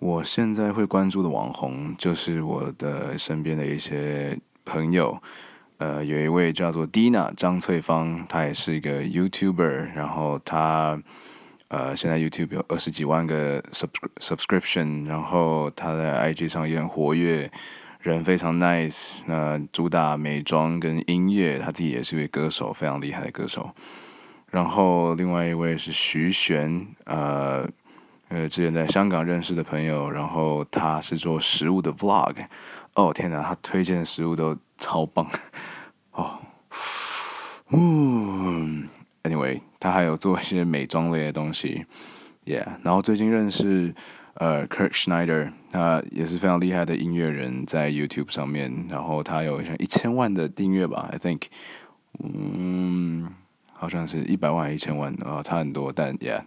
我现在会关注的网红，就是我的身边的一些朋友。呃，有一位叫做 Dina 张翠芳，她也是一个 YouTuber，然后她呃现在 YouTube 有二十几万个 sub subscription，然后她在 IG 上也很活跃，人非常 nice。那主打美妆跟音乐，她自己也是一位歌手，非常厉害的歌手。然后另外一位是徐璇，呃呃，之前在香港认识的朋友，然后他是做食物的 Vlog。哦天哪，他推荐的食物都超棒哦。嗯，Anyway，他还有做一些美妆类的东西，Yeah。然后最近认识呃 Kurt Schneider，他也是非常厉害的音乐人，在 YouTube 上面，然后他有像一千万的订阅吧，I think，嗯，好像是一百万一千万啊，差很多，但 Yeah。